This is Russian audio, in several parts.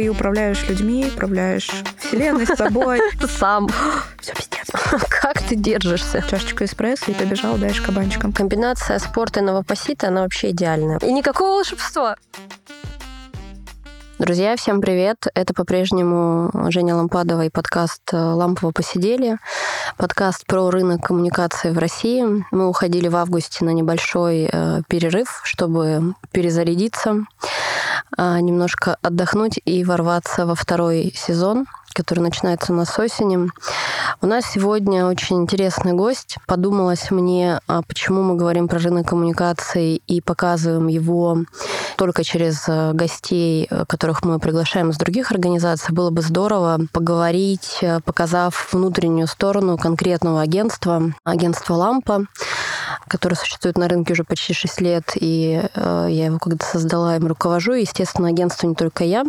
Ты управляешь людьми, управляешь вселенной с собой. Сам. Все пиздец. Как ты держишься? Чашечку эспрессо и побежал дальше кабанчиком. Комбинация спорта и новопосита, она вообще идеальная. И никакого волшебства. Друзья, всем привет! Это по-прежнему Женя Лампадова и подкаст «Лампово посидели». Подкаст про рынок коммуникации в России. Мы уходили в августе на небольшой э, перерыв, чтобы перезарядиться, э, немножко отдохнуть и ворваться во второй сезон который начинается у нас осени. У нас сегодня очень интересный гость. Подумалось мне, а почему мы говорим про рынок коммуникаций и показываем его только через э, гостей, э, которых мы приглашаем из других организаций. Было бы здорово поговорить, э, показав внутреннюю сторону конкретного агентства, агентства «Лампа», которое существует на рынке уже почти 6 лет, и я его когда создала, им руковожу. Естественно, агентство не только я.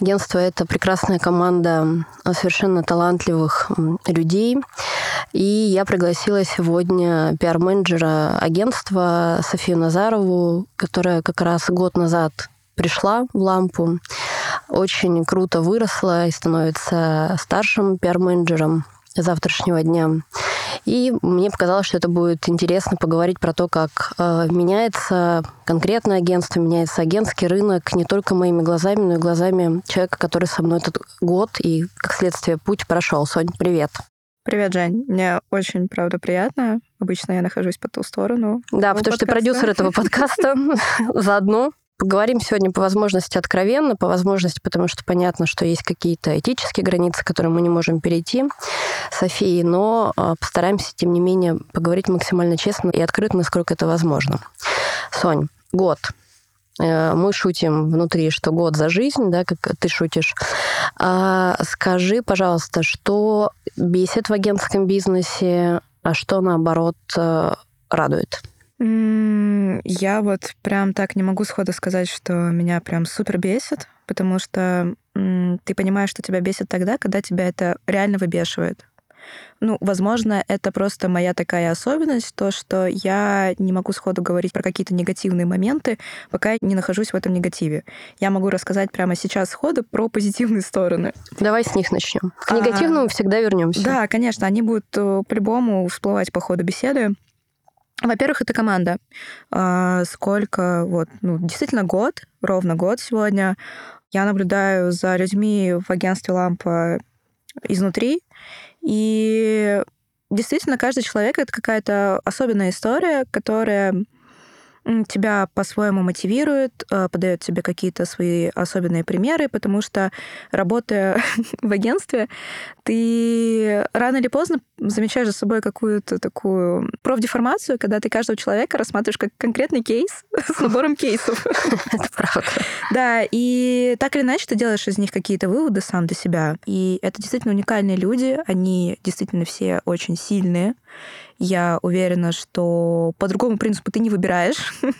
Агентство — это прекрасная команда совершенно талантливых людей. И я пригласила сегодня пиар-менеджера агентства Софию Назарову, которая как раз год назад пришла в лампу, очень круто выросла и становится старшим пиар-менеджером завтрашнего дня. И мне показалось, что это будет интересно поговорить про то, как э, меняется конкретное агентство, меняется агентский рынок не только моими глазами, но и глазами человека, который со мной этот год и, как следствие, путь прошел. Сонь, привет. Привет, Жень. Мне очень, правда, приятно. Обычно я нахожусь по ту сторону. Да, потому подкаста. что ты продюсер этого подкаста заодно. Поговорим сегодня по возможности откровенно, по возможности, потому что понятно, что есть какие-то этические границы, которые мы не можем перейти Софии, но а, постараемся, тем не менее, поговорить максимально честно и открыто, насколько это возможно. Сонь, год. Э, мы шутим внутри, что год за жизнь, да, как ты шутишь. А скажи, пожалуйста, что бесит в агентском бизнесе, а что, наоборот, э, радует? Я вот прям так не могу сходу сказать, что меня прям супер бесит, потому что ты понимаешь, что тебя бесит тогда, когда тебя это реально выбешивает. Ну, возможно, это просто моя такая особенность, то, что я не могу сходу говорить про какие-то негативные моменты, пока я не нахожусь в этом негативе. Я могу рассказать прямо сейчас сходу про позитивные стороны. Давай с них начнем. К негативному а, всегда вернемся. Да, конечно, они будут э, по-любому всплывать по ходу беседы. Во-первых, это команда. А, сколько, вот, ну, действительно год, ровно год сегодня. Я наблюдаю за людьми в агентстве «Лампа» изнутри, и действительно каждый человек — это какая-то особенная история, которая тебя по-своему мотивирует, э, подает тебе какие-то свои особенные примеры, потому что работая в агентстве, ты рано или поздно замечаешь за собой какую-то такую профдеформацию, когда ты каждого человека рассматриваешь как конкретный кейс с набором кейсов. Это правда. Да, и так или иначе ты делаешь из них какие-то выводы сам для себя. И это действительно уникальные люди, они действительно все очень сильные, я уверена, что по другому принципу ты не выбираешь.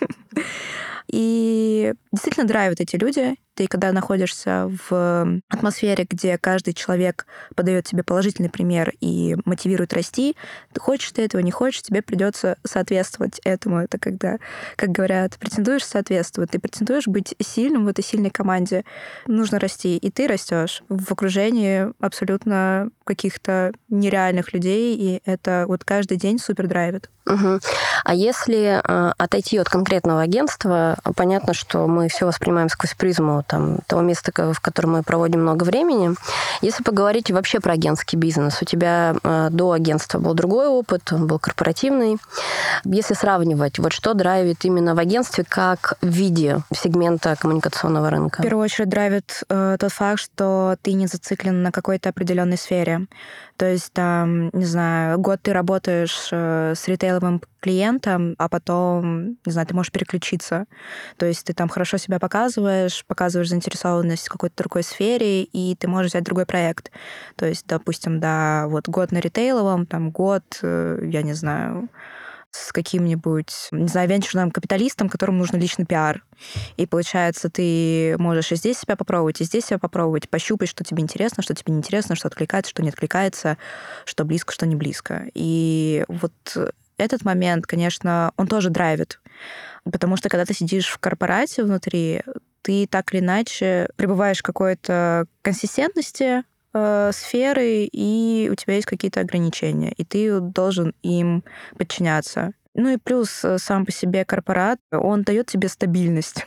И действительно драйвят эти люди, ты когда находишься в атмосфере, где каждый человек подает тебе положительный пример и мотивирует расти, ты хочешь ты этого, не хочешь, тебе придется соответствовать этому. Это когда, как говорят, претендуешь соответствовать, ты претендуешь быть сильным в этой сильной команде, нужно расти, и ты растешь в окружении абсолютно каких-то нереальных людей, и это вот каждый день супер драйвит. Угу. А если э, отойти от конкретного агентства, понятно, что мы все воспринимаем сквозь призму там, того места, в котором мы проводим много времени. Если поговорить вообще про агентский бизнес, у тебя э, до агентства был другой опыт, он был корпоративный. Если сравнивать, вот что драйвит именно в агентстве как в виде сегмента коммуникационного рынка? В первую очередь драйвит э, тот факт, что ты не зациклен на какой-то определенной сфере. То есть, там, не знаю, год ты работаешь э, с ритейловым клиентом, а потом, не знаю, ты можешь переключиться. То есть ты там хорошо себя показываешь, показываешь заинтересованность в какой-то другой сфере, и ты можешь взять другой проект. То есть, допустим, да, вот год на ритейловом, там год, э, я не знаю, с каким-нибудь, не знаю, венчурным капиталистом, которому нужно личный пиар. И получается, ты можешь и здесь себя попробовать, и здесь себя попробовать, пощупать, что тебе интересно, что тебе не интересно, что откликается, что не откликается, что близко, что не близко. И вот этот момент, конечно, он тоже драйвит. Потому что когда ты сидишь в корпорате внутри, ты так или иначе пребываешь в какой-то консистентности э, сферы, и у тебя есть какие-то ограничения, и ты должен им подчиняться. Ну и плюс э, сам по себе корпорат, он дает тебе стабильность.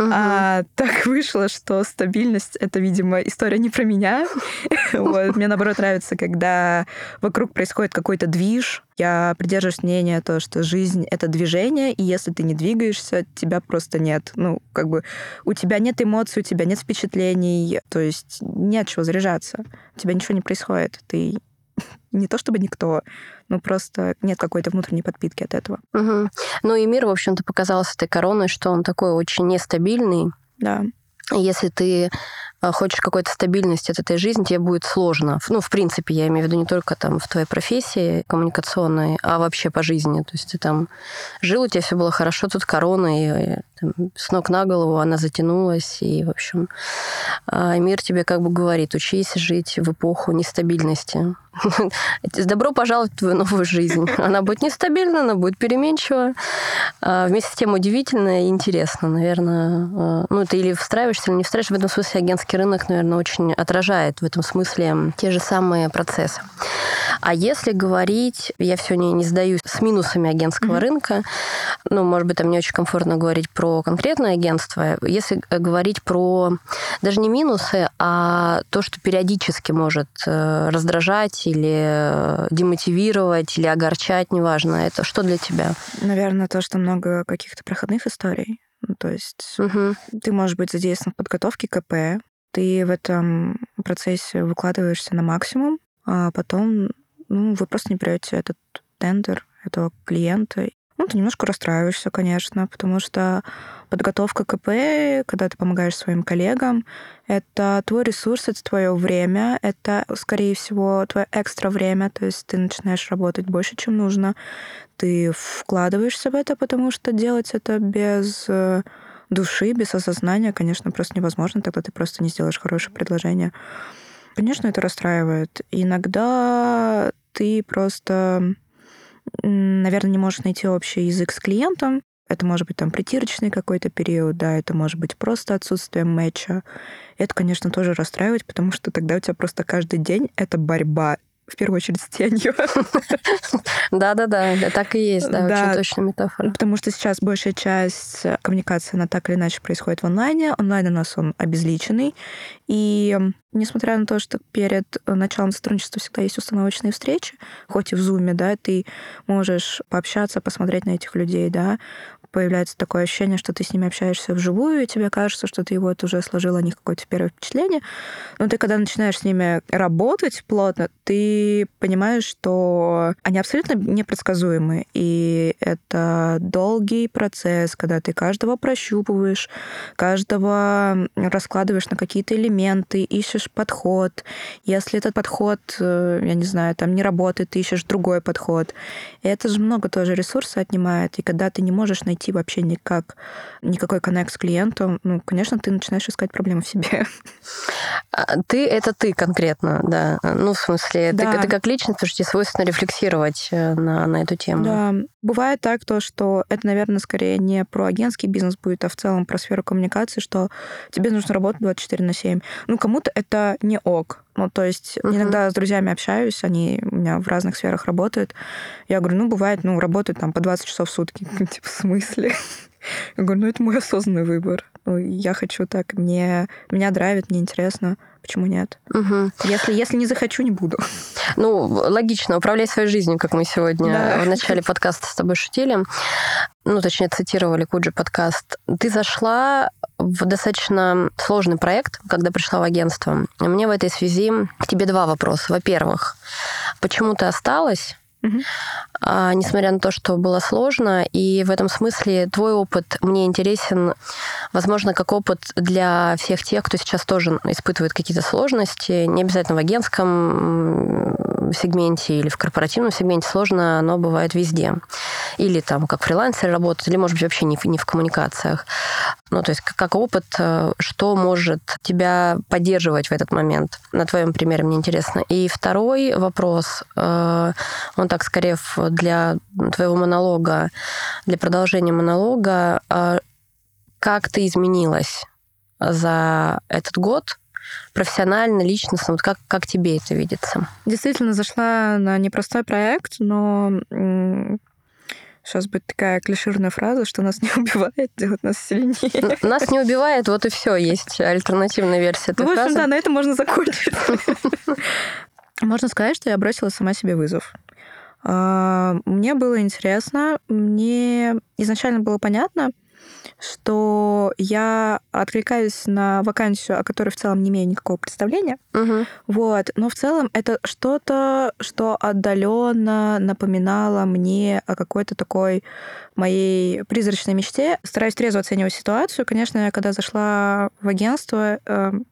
Угу. А так вышло, что стабильность — это, видимо, история не про меня. вот. Мне, наоборот, нравится, когда вокруг происходит какой-то движ. Я придерживаюсь мнения то, что жизнь — это движение, и если ты не двигаешься, тебя просто нет. Ну, как бы у тебя нет эмоций, у тебя нет впечатлений, то есть нет чего заряжаться. У тебя ничего не происходит. Ты не то чтобы никто, но просто нет какой-то внутренней подпитки от этого. Угу. Ну и мир, в общем-то, показался этой короной, что он такой очень нестабильный. Да. Если ты а, хочешь какой-то стабильности от этой жизни, тебе будет сложно. Ну, в принципе, я имею в виду не только там в твоей профессии коммуникационной, а вообще по жизни. То есть ты там жил, у тебя все было хорошо, тут корона, и там, с ног на голову она затянулась, и, в общем, а, мир тебе как бы говорит, учись жить в эпоху нестабильности. Добро пожаловать в твою новую жизнь. Она будет нестабильна, она будет переменчива, а, вместе с тем удивительная и интересна, наверное. Ну, ты или встраиваешься, или не встраиваешься. В этом смысле агентский рынок, наверное, очень отражает в этом смысле те же самые процессы. А если говорить, я все не, не сдаюсь с минусами агентского mm-hmm. рынка, ну, может быть, там не очень комфортно говорить про конкретное агентство. Если говорить про даже не минусы, а то, что периодически может э, раздражать или э, демотивировать, или огорчать, неважно, это что для тебя? Наверное, то, что много каких-то проходных историй. Ну, то есть угу. ты можешь быть задействован в подготовке КП, ты в этом процессе выкладываешься на максимум, а потом ну, вы просто не берете этот тендер, этого клиента. Ну, ты немножко расстраиваешься, конечно, потому что подготовка КП, когда ты помогаешь своим коллегам, это твой ресурс, это твое время, это, скорее всего, твое экстра время, то есть ты начинаешь работать больше, чем нужно, ты вкладываешься в это, потому что делать это без э, души, без осознания, конечно, просто невозможно, тогда ты просто не сделаешь хорошее предложение. Конечно, это расстраивает. Иногда ты просто, наверное, не можешь найти общий язык с клиентом. Это может быть там притирочный какой-то период, да, это может быть просто отсутствие матча. Это, конечно, тоже расстраивает, потому что тогда у тебя просто каждый день это борьба в первую очередь с тенью. Да-да-да, так и есть, да, очень точная метафора. Потому что сейчас большая часть коммуникации, она так или иначе происходит в онлайне. Онлайн у нас он обезличенный. И несмотря на то, что перед началом сотрудничества всегда есть установочные встречи, хоть и в зуме, да, ты можешь пообщаться, посмотреть на этих людей, да, появляется такое ощущение, что ты с ними общаешься вживую, и тебе кажется, что ты вот уже сложил о них какое-то первое впечатление. Но ты, когда начинаешь с ними работать плотно, ты понимаешь, что они абсолютно непредсказуемы. И это долгий процесс, когда ты каждого прощупываешь, каждого раскладываешь на какие-то элементы, ищешь подход. Если этот подход, э, я не знаю, там не работает, ты ищешь другой подход. И это же много тоже ресурса отнимает. И когда ты не можешь найти найти вообще никак, никакой коннект с клиентом, ну, конечно, ты начинаешь искать проблемы в себе. А, ты — это ты конкретно, да. Ну, в смысле, да. ты, ты как личность, потому что тебе свойственно рефлексировать э, на, на эту тему. Да. Бывает так, то, что это, наверное, скорее не про агентский бизнес будет, а в целом про сферу коммуникации, что тебе нужно работать 24 на 7. Ну, кому-то это не ок. Ну, то есть uh-huh. иногда с друзьями общаюсь, они у меня в разных сферах работают. Я говорю, ну, бывает, ну, работают там по 20 часов в сутки. Типа, в смысле? Я говорю, ну, это мой осознанный выбор. Ну, я хочу так, мне, меня драйвит, мне интересно. Почему нет? Угу. Если, если не захочу, не буду. Ну, логично, управляй своей жизнью, как мы сегодня да. в начале подкаста с тобой шутили. Ну, точнее, цитировали Куджи подкаст. Ты зашла в достаточно сложный проект, когда пришла в агентство. Мне в этой связи к тебе два вопроса. Во-первых, почему ты осталась? Угу. А, несмотря на то, что было сложно. И в этом смысле твой опыт мне интересен, возможно, как опыт для всех тех, кто сейчас тоже испытывает какие-то сложности, не обязательно в агентском сегменте или в корпоративном сегменте сложно, но бывает везде. Или там как фрилансер работать, или, может быть, вообще не не в коммуникациях. Ну, то есть как опыт, э, что может тебя поддерживать в этот момент? На твоем примере мне интересно. И второй вопрос, э, он так скорее для твоего монолога, для продолжения монолога, э, как ты изменилась за этот год профессионально, личностно? Вот как, как тебе это видится? Действительно, зашла на непростой проект, но сейчас будет такая клиширная фраза, что нас не убивает, делает нас сильнее. Нас не убивает, вот и все, есть альтернативная версия этой ну, в общем, фразы. да, на этом можно закончить. Можно сказать, что я бросила сама себе вызов. А, мне было интересно, мне изначально было понятно, что я откликаюсь на вакансию, о которой в целом не имею никакого представления. Угу. Вот. Но в целом это что-то, что отдаленно напоминало мне о какой-то такой моей призрачной мечте. Стараюсь трезво оценивать ситуацию. Конечно, я когда зашла в агентство, эм,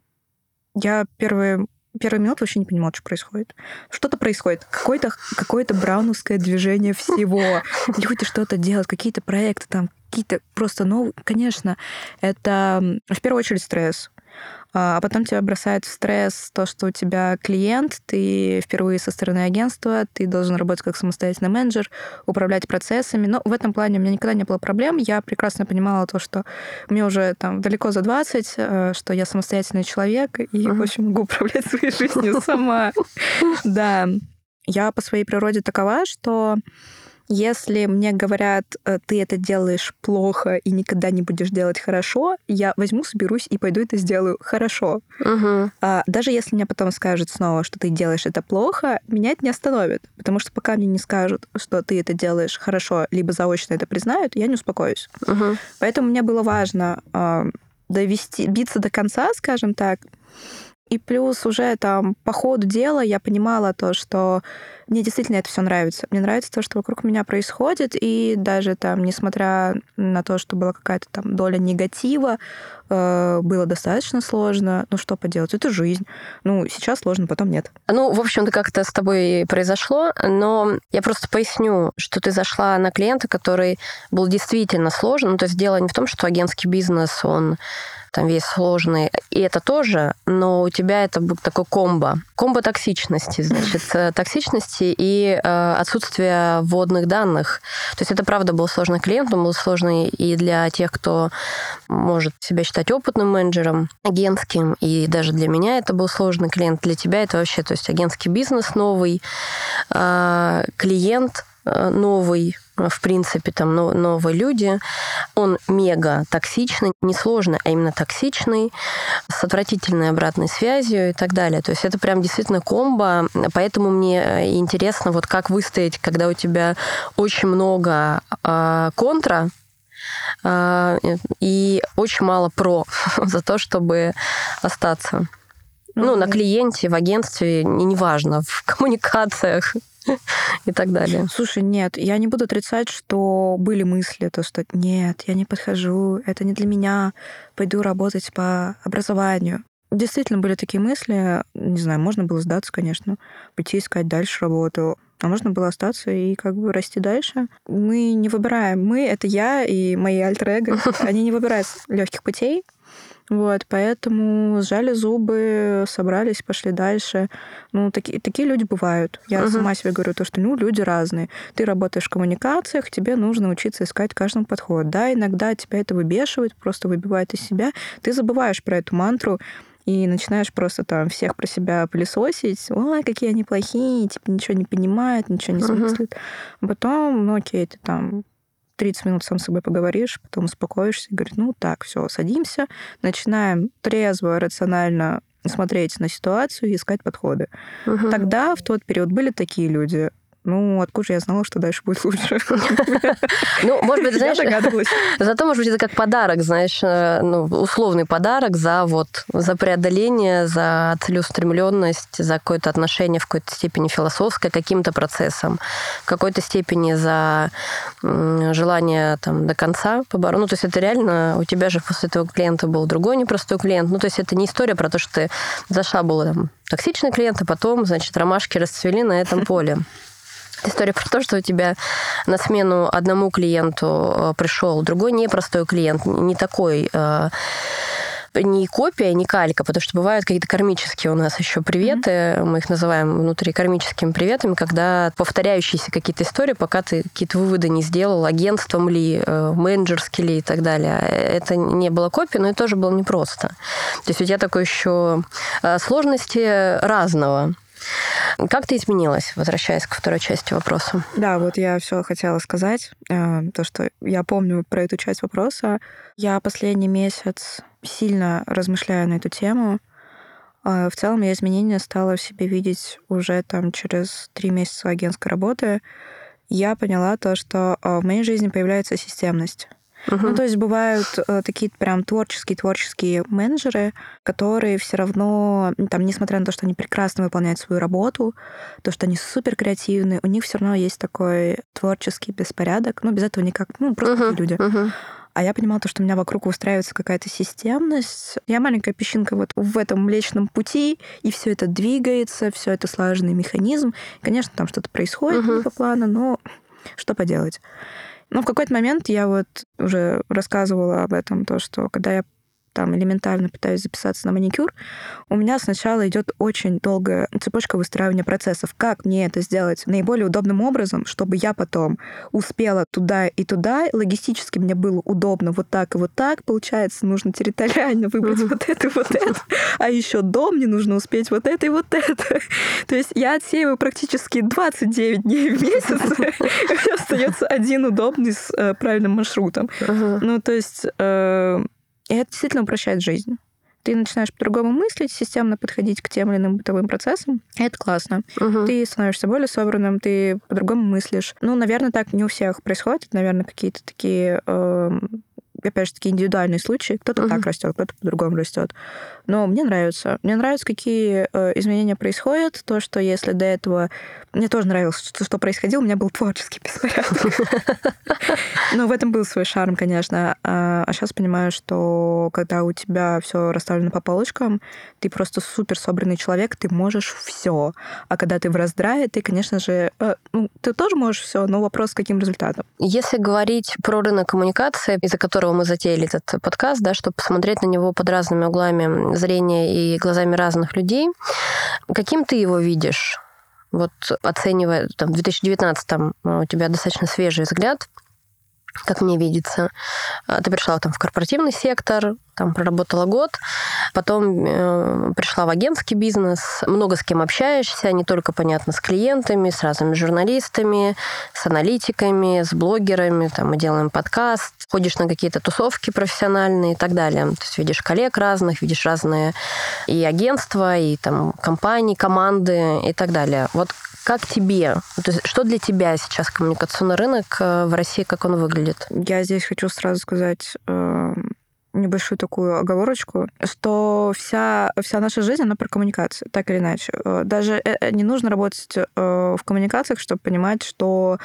я первые первую минуту вообще не понимала, что происходит. Что-то происходит. Какое-то какое брауновское движение всего. Люди что-то делают, какие-то проекты там, какие-то просто новые. Конечно, это в первую очередь стресс. А, а потом тебя бросает в стресс то, что у тебя клиент, ты впервые со стороны агентства, ты должен работать как самостоятельный менеджер, управлять процессами. Но в этом плане у меня никогда не было проблем. Я прекрасно понимала то, что мне уже там далеко за 20, э, что я самостоятельный человек и, uh-huh. в общем, могу управлять своей жизнью сама. Да. Я по своей природе такова, что если мне говорят, э, ты это делаешь плохо и никогда не будешь делать хорошо, я возьму, соберусь и пойду это сделаю хорошо. Угу. А, даже если мне потом скажут снова, что ты делаешь это плохо, меня это не остановит. Потому что пока мне не скажут, что ты это делаешь хорошо, либо заочно это признают, я не успокоюсь. Угу. Поэтому мне было важно э, довести, биться до конца, скажем так, и плюс уже там по ходу дела я понимала то, что мне действительно это все нравится. Мне нравится то, что вокруг меня происходит, и даже там, несмотря на то, что была какая-то там доля негатива, э, было достаточно сложно. Ну, что поделать? Это жизнь. Ну, сейчас сложно, потом нет. Ну, в общем-то, как-то с тобой произошло, но я просто поясню, что ты зашла на клиента, который был действительно сложен. Ну, то есть дело не в том, что агентский бизнес, он там весь сложный, и это тоже, но у тебя это такой комбо. Комбо токсичности, значит, э, токсичности и э, отсутствие вводных данных. То есть это, правда, был сложный клиент, он был сложный и для тех, кто может себя считать опытным менеджером, агентским, и даже для меня это был сложный клиент. Для тебя это вообще, то есть агентский бизнес новый, э, клиент э, новый, в принципе, там новые люди. Он мега токсичный, не сложный, а именно токсичный, с отвратительной обратной связью и так далее. То есть это прям действительно комбо, поэтому мне э, интересно, вот как выстоять, когда у тебя очень много э, контра, э, и очень мало про за то, чтобы остаться. Ну, на клиенте, в агентстве, неважно, в коммуникациях. и так далее. Слушай, нет, я не буду отрицать, что были мысли, то, что нет, я не подхожу, это не для меня, пойду работать по образованию. Действительно были такие мысли, не знаю, можно было сдаться, конечно, пойти искать дальше работу, а можно было остаться и как бы расти дальше. Мы не выбираем. Мы — это я и мои альтер Они не выбирают легких путей. Вот, поэтому сжали зубы, собрались, пошли дальше. Ну, такие, такие люди бывают. Я uh-huh. сама себе говорю то, что, ну, люди разные. Ты работаешь в коммуникациях, тебе нужно учиться искать каждому подход. Да, иногда тебя это выбешивает, просто выбивает из себя. Ты забываешь про эту мантру, и начинаешь просто там всех про себя пылесосить, ой, какие они плохие, типа ничего не понимают, ничего не смыслят. Uh-huh. потом, ну окей, ты там 30 минут сам с собой поговоришь, потом успокоишься и говоришь, ну так, все, садимся, начинаем трезво, рационально смотреть на ситуацию и искать подходы. Угу. Тогда, в тот период, были такие люди. Ну, откуда же я знала, что дальше будет лучше? Ну, может быть, знаешь... Зато, может быть, это как подарок, знаешь, э, ну, условный подарок за вот, за преодоление, за целеустремленность, за какое-то отношение в какой-то степени философское к каким-то процессам, в какой-то степени за желание там до конца побороться. Ну, то есть это реально, у тебя же после этого клиента был другой непростой клиент. Ну, то есть это не история про то, что ты зашла, был там токсичный клиент, а потом, значит, ромашки расцвели на этом поле. История про то, что у тебя на смену одному клиенту э, пришел другой непростой клиент, не такой э, не копия, не калька, потому что бывают какие-то кармические у нас еще приветы, mm-hmm. мы их называем внутри кармическими приветами, когда повторяющиеся какие-то истории, пока ты какие-то выводы не сделал, агентством ли, э, менеджерски ли и так далее. Это не было копией, но это тоже было непросто. То есть у тебя такой еще сложности разного. Как ты изменилась, возвращаясь к второй части вопроса? Да, вот я все хотела сказать. Э, то, что я помню про эту часть вопроса. Я последний месяц сильно размышляю на эту тему. Э, в целом я изменения стала в себе видеть уже там через три месяца агентской работы. Я поняла то, что э, в моей жизни появляется системность. Uh-huh. Ну, то есть бывают э, такие прям творческие творческие менеджеры, которые все равно, там, несмотря на то, что они прекрасно выполняют свою работу, то, что они супер креативны, у них все равно есть такой творческий беспорядок. Ну, без этого никак, ну, просто uh-huh. люди. Uh-huh. А я понимала то, что у меня вокруг устраивается какая-то системность. Я маленькая песчинка вот в этом Млечном Пути, и все это двигается, все это слаженный механизм. Конечно, там что-то происходит uh-huh. по плану, но что поделать. Но в какой-то момент я вот уже рассказывала об этом, то, что когда я там элементарно пытаюсь записаться на маникюр, у меня сначала идет очень долгая цепочка выстраивания процессов. Как мне это сделать наиболее удобным образом, чтобы я потом успела туда и туда, логистически мне было удобно вот так и вот так, получается, нужно территориально выбрать вот это и вот это, а еще дом мне нужно успеть вот это и вот это. То есть я отсеиваю практически 29 дней в месяц, и остается один удобный с э, правильным маршрутом. Ну, то есть э, и это действительно упрощает жизнь. Ты начинаешь по-другому мыслить, системно подходить к тем или иным бытовым процессам. Это классно. Угу. Ты становишься более собранным, ты по-другому мыслишь. Ну, наверное, так не у всех происходит. Наверное, какие-то такие э, опять же таки, индивидуальные случаи. Кто-то uh-huh. так растет, кто-то по-другому растет. Но мне нравится. Мне нравится, какие э, изменения происходят. То, что если до этого... Мне тоже нравилось, что, что происходило, у меня был творческий беспорядок. Но в этом был свой шарм, конечно. А сейчас а понимаю, что когда у тебя все расставлено по полочкам, ты просто супер собранный человек, ты можешь все. А когда ты в раздрае, ты, конечно же, э, ну, ты тоже можешь все, но вопрос, с каким результатом. Если говорить про рынок коммуникации, из-за которого мы затеяли этот подкаст, да, чтобы посмотреть на него под разными углами зрения и глазами разных людей. Каким ты его видишь? Вот оценивая, там, в 2019 там, у тебя достаточно свежий взгляд как мне видится. А, ты пришла там в корпоративный сектор, там проработала год, потом э, пришла в агентский бизнес, много с кем общаешься, не только, понятно, с клиентами, с разными журналистами, с аналитиками, с блогерами, там мы делаем подкаст, ходишь на какие-то тусовки профессиональные и так далее. То есть видишь коллег разных, видишь разные и агентства, и там компании, команды и так далее. Вот как тебе? То есть, что для тебя сейчас коммуникационный рынок э, в России, как он выглядит? Я здесь хочу сразу сказать э, небольшую такую оговорочку, что вся, вся наша жизнь, она про коммуникацию, так или иначе. Э, даже не нужно работать в коммуникациях, чтобы понимать, что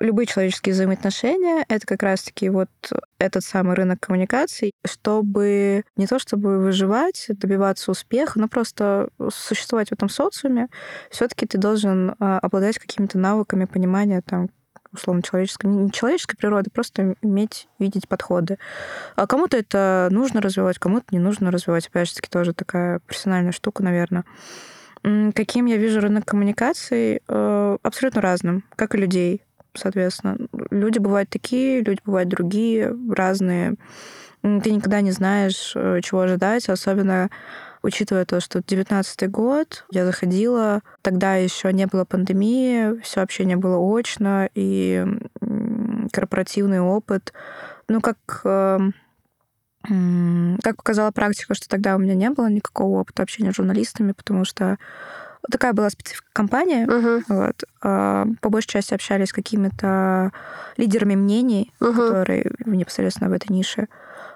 любые человеческие взаимоотношения — это как раз-таки вот этот самый рынок коммуникаций, чтобы не то чтобы выживать, добиваться успеха, но просто существовать в этом социуме, все таки ты должен а, обладать какими-то навыками понимания там, условно человеческой, не человеческой природы, просто иметь, видеть подходы. А кому-то это нужно развивать, кому-то не нужно развивать. Опять же таки, тоже такая профессиональная штука, наверное. Каким я вижу рынок коммуникаций? Э, абсолютно разным, как и людей соответственно. Люди бывают такие, люди бывают другие, разные. Ты никогда не знаешь, э, чего ожидать, особенно учитывая то, что 19 год, я заходила, тогда еще не было пандемии, все общение было очно, и корпоративный опыт, ну, как эм, как показала практика, что тогда у меня не было никакого опыта общения с журналистами, потому что такая была специфика компании. Uh-huh. Вот. А, по большей части общались с какими-то лидерами мнений, uh-huh. которые непосредственно в этой нише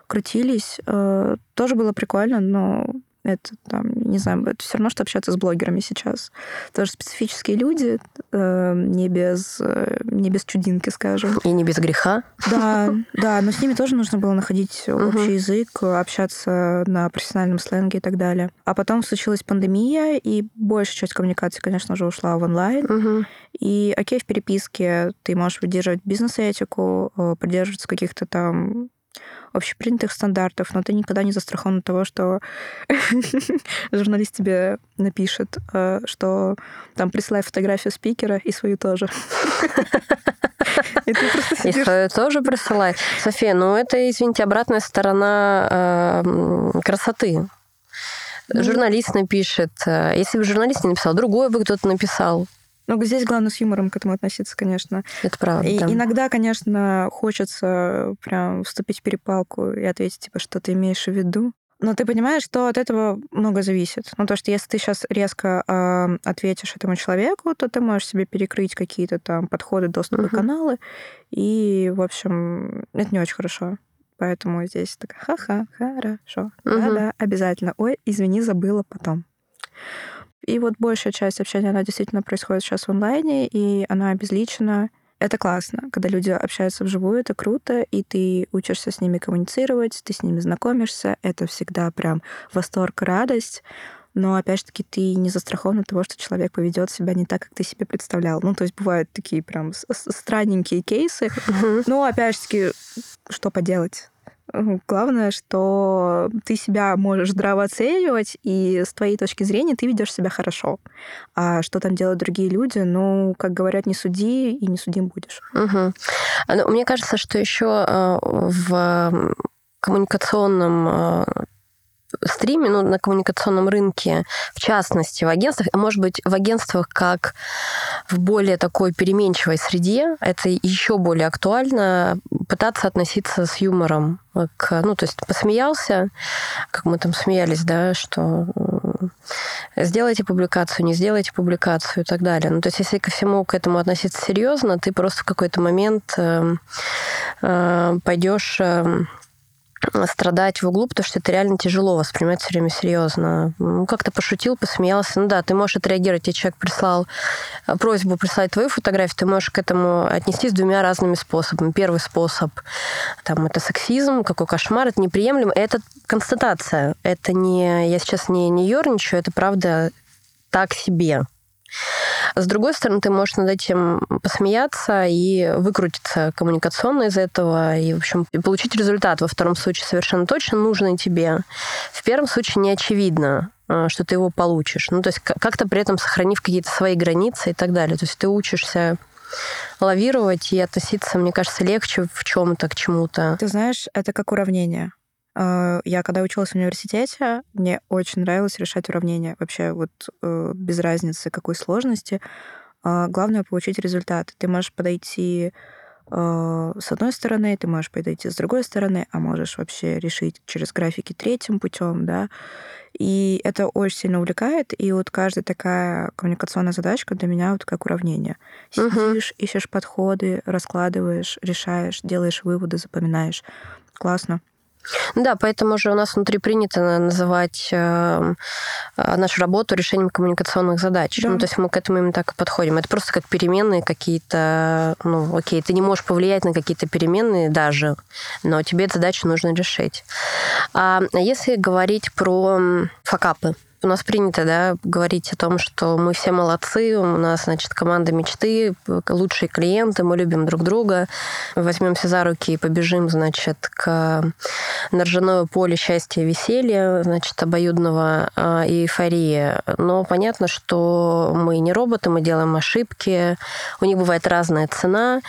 крутились. А, тоже было прикольно, но это там, не знаю, это все равно, что общаться с блогерами сейчас. Тоже специфические люди, э, не, без, э, не без чудинки, скажем. И не без греха. Да, да, но с ними тоже нужно было находить общий язык, общаться на профессиональном сленге и так далее. А потом случилась пандемия, и большая часть коммуникации, конечно же, ушла в онлайн. И окей, в переписке ты можешь выдерживать бизнес-этику, э, придерживаться каких-то там общепринятых стандартов, но ты никогда не застрахован от того, что журналист тебе напишет, э, что там присылай фотографию спикера и свою тоже. И ты просто сидишь... И свою тоже присылай. София, ну это, извините, обратная сторона э, красоты. Ну, журналист напишет. Э, если бы журналист не написал, другой бы кто-то написал. Ну, здесь главное с юмором к этому относиться, конечно. Это правда. И иногда, конечно, хочется прям вступить в перепалку и ответить, типа, что ты имеешь в виду. Но ты понимаешь, что от этого много зависит. Ну, то, что если ты сейчас резко э, ответишь этому человеку, то ты можешь себе перекрыть какие-то там подходы, доступы, uh-huh. каналы. И, в общем, это не очень хорошо. Поэтому здесь такая, ха-ха, хорошо. Uh-huh. Да-да, обязательно. Ой, извини, забыла потом. И вот большая часть общения, она действительно происходит сейчас в онлайне, и она обезличена. Это классно, когда люди общаются вживую, это круто, и ты учишься с ними коммуницировать, ты с ними знакомишься, это всегда прям восторг, радость. Но опять же таки ты не застрахован от того, что человек поведет себя не так, как ты себе представлял. Ну, то есть бывают такие прям странненькие кейсы. Но опять же таки, что поделать? Главное, что ты себя можешь здраво оценивать, и с твоей точки зрения ты ведешь себя хорошо. А что там делают другие люди, ну, как говорят, не суди и не судим будешь. Угу. Ну, мне кажется, что еще э, в коммуникационном э, стриме, ну, на коммуникационном рынке, в частности, в агентствах, а может быть, в агентствах как в более такой переменчивой среде, это еще более актуально, пытаться относиться с юмором к, ну, то есть посмеялся, как мы там смеялись, да, что сделайте публикацию, не сделайте публикацию и так далее. Ну, то есть если ко всему к этому относиться серьезно, ты просто в какой-то момент э, э, пойдешь э, страдать в углу, потому что это реально тяжело воспринимать все время серьезно. Ну, как-то пошутил, посмеялся. Ну да, ты можешь отреагировать, тебе человек прислал э, просьбу прислать твою фотографию, ты можешь к этому отнестись двумя разными способами. Первый способ, там, это сексизм, какой кошмар, это неприемлемо. Это констатация. Это не... Я сейчас не, не ерничаю, это правда так себе. С другой стороны, ты можешь над этим посмеяться и выкрутиться коммуникационно из этого, и, в общем, получить результат. Во втором случае совершенно точно нужный тебе. В первом случае не очевидно, э, что ты его получишь. Ну, то есть как-то при этом сохранив какие-то свои границы и так далее. То есть ты учишься лавировать и относиться, мне кажется, легче в чем-то к чему-то. Ты знаешь, это как уравнение. Э, я когда училась в университете, мне очень нравилось решать уравнения. Вообще вот э, без разницы какой сложности. А, главное получить результат. Ты можешь подойти э, с одной стороны, ты можешь подойти с другой стороны, а можешь вообще решить через графики третьим путем, да. И это очень сильно увлекает, и вот каждая такая коммуникационная задачка для меня вот как уравнение. Сидишь, ищешь подходы, раскладываешь, решаешь, делаешь выводы, запоминаешь. Классно. Да, поэтому же у нас внутри принято называть э, э, нашу работу решением коммуникационных задач. Да. Ну, то есть мы к этому именно так и подходим. Это просто как переменные какие-то, ну, окей, ты не можешь повлиять на какие-то переменные даже, но тебе эту задачу нужно решить. А если говорить про факапы, у нас принято, да, говорить о том, что мы все молодцы, у нас, значит, команда мечты, лучшие клиенты, мы любим друг друга, возьмемся за руки и побежим, значит, к на поле счастья и веселья, значит, обоюдного э, и эйфории. Но понятно, что мы не роботы, мы делаем ошибки, у них бывает разная цена.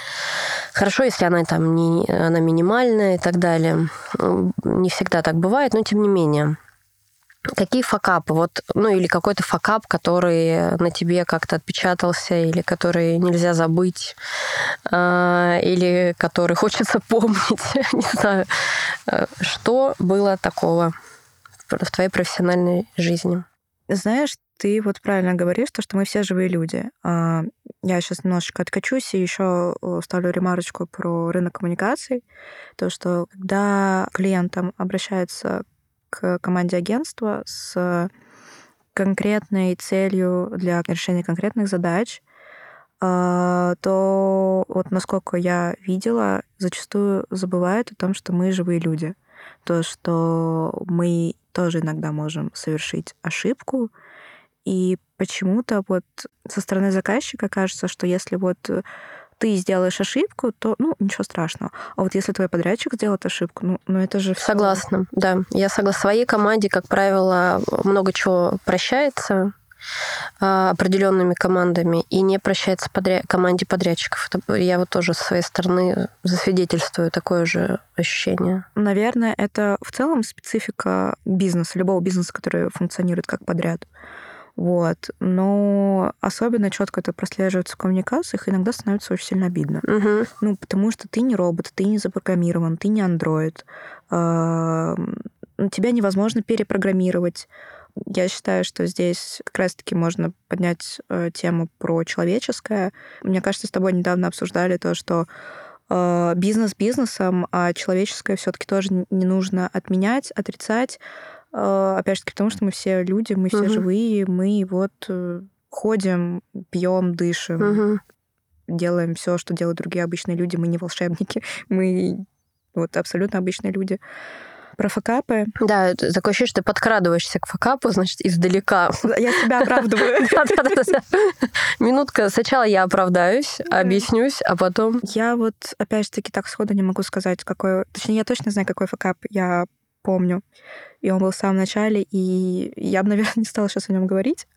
Хорошо, если она там не, она минимальная и так далее. Не всегда так бывает, но тем не менее. Какие факапы? Вот, ну, или какой-то факап, который на тебе как-то отпечатался, или который нельзя забыть, э, или который хочется помнить, не знаю. Э, что было такого в твоей профессиональной жизни? Знаешь, ты вот правильно говоришь, то, что мы все живые люди. А, я сейчас немножечко откачусь и еще э, ставлю ремарочку про рынок коммуникаций. То, что когда клиентам обращается команде агентства с конкретной целью для решения конкретных задач, а, то вот насколько я видела, зачастую забывают о том, что мы живые люди. То, что мы тоже иногда можем совершить ошибку, и почему-то вот со стороны заказчика кажется, что если вот ты сделаешь ошибку, то, ну, ничего страшного. А вот если твой подрядчик сделает ошибку, ну, ну это же... всё. Согласна, да. Я согласна. Своей команде, как правило, много чего прощается а, определенными командами и не прощается подря... команде подрядчиков. Это я вот тоже со своей стороны засвидетельствую такое же ощущение. Наверное, это в целом специфика бизнеса, любого бизнеса, который функционирует как подряд. Вот. Но особенно четко это прослеживается в коммуникациях, иногда становится очень сильно обидно. Мгм. Ну, потому что ты не робот, ты не запрограммирован, ты не андроид. А, Тебя невозможно перепрограммировать. Я считаю, что здесь как раз-таки можно поднять э, тему про человеческое. Мне кажется, с тобой недавно обсуждали то, что э, бизнес бизнесом, а человеческое все-таки тоже не нужно отменять, отрицать. Э, опять же таки, потому что мы все люди, мы все Мгм. живые, мы вот э, ходим, пьем, дышим, Мгм. делаем все, что делают другие обычные люди. Мы не волшебники, мы вот абсолютно обычные люди. Про факапы. Да, такое ощущение, что ты подкрадываешься к факапу, значит, издалека. Я себя оправдываю. Минутка. Сначала я оправдаюсь, объяснюсь, а потом... Я вот, опять же таки, так сходу не могу сказать, какой... Точнее, я точно знаю, какой факап я помню. И он был в самом начале, и я бы, наверное, не стала сейчас о нем говорить.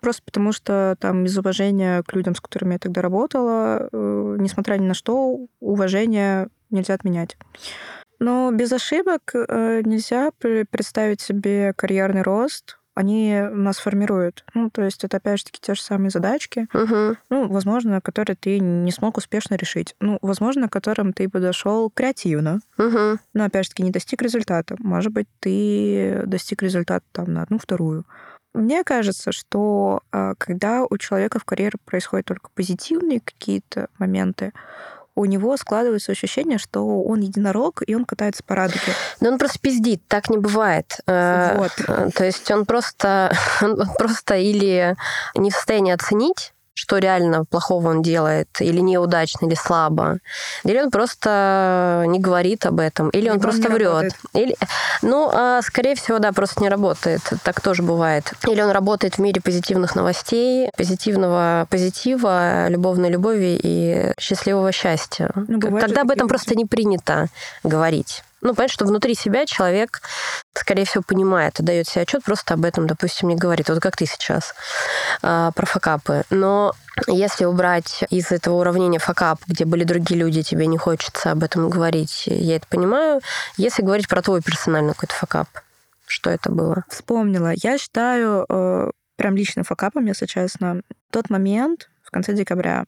Просто потому что там из уважения к людям, с которыми я тогда работала, э, несмотря ни на что, уважение нельзя отменять. Но без ошибок э, нельзя пр- представить себе карьерный рост. Они нас формируют. Ну, то есть это, опять же таки, те же самые задачки, Мгм. ну, возможно, которые ты не смог успешно решить. Ну, возможно, к которым ты подошел креативно, Мгм. но, опять же таки, не достиг результата. Может быть, ты достиг результата там на одну вторую. Мне кажется, что а, когда у человека в карьере происходят только позитивные какие-то моменты, у него складывается ощущение, что он единорог, и он катается по радуге. Да он просто пиздит, так не бывает. Э, Вот. э, То есть он просто, он просто или не в состоянии оценить, что реально плохого он делает, или неудачно, или слабо, или он просто не говорит об этом, или он он просто врет. работает. Или, ну, а, скорее всего, да, просто не работает. Так тоже бывает. Или он работает в мире позитивных новостей, позитивного позитива, любовной любови и счастливого счастья. Ну, Тогда об этом просто не принято говорить. Ну, понятно, что внутри себя человек, скорее всего, понимает дает себе отчет, просто об этом, допустим, не говорит. Вот как ты сейчас а, про факапы. Но если убрать из этого уравнения факап, где были другие люди, тебе не хочется об этом говорить, я это понимаю. Если говорить про твой персональный какой-то факап, что это было? Вспомнила. Я считаю э, прям личным факапом, если честно, тот момент в конце декабря,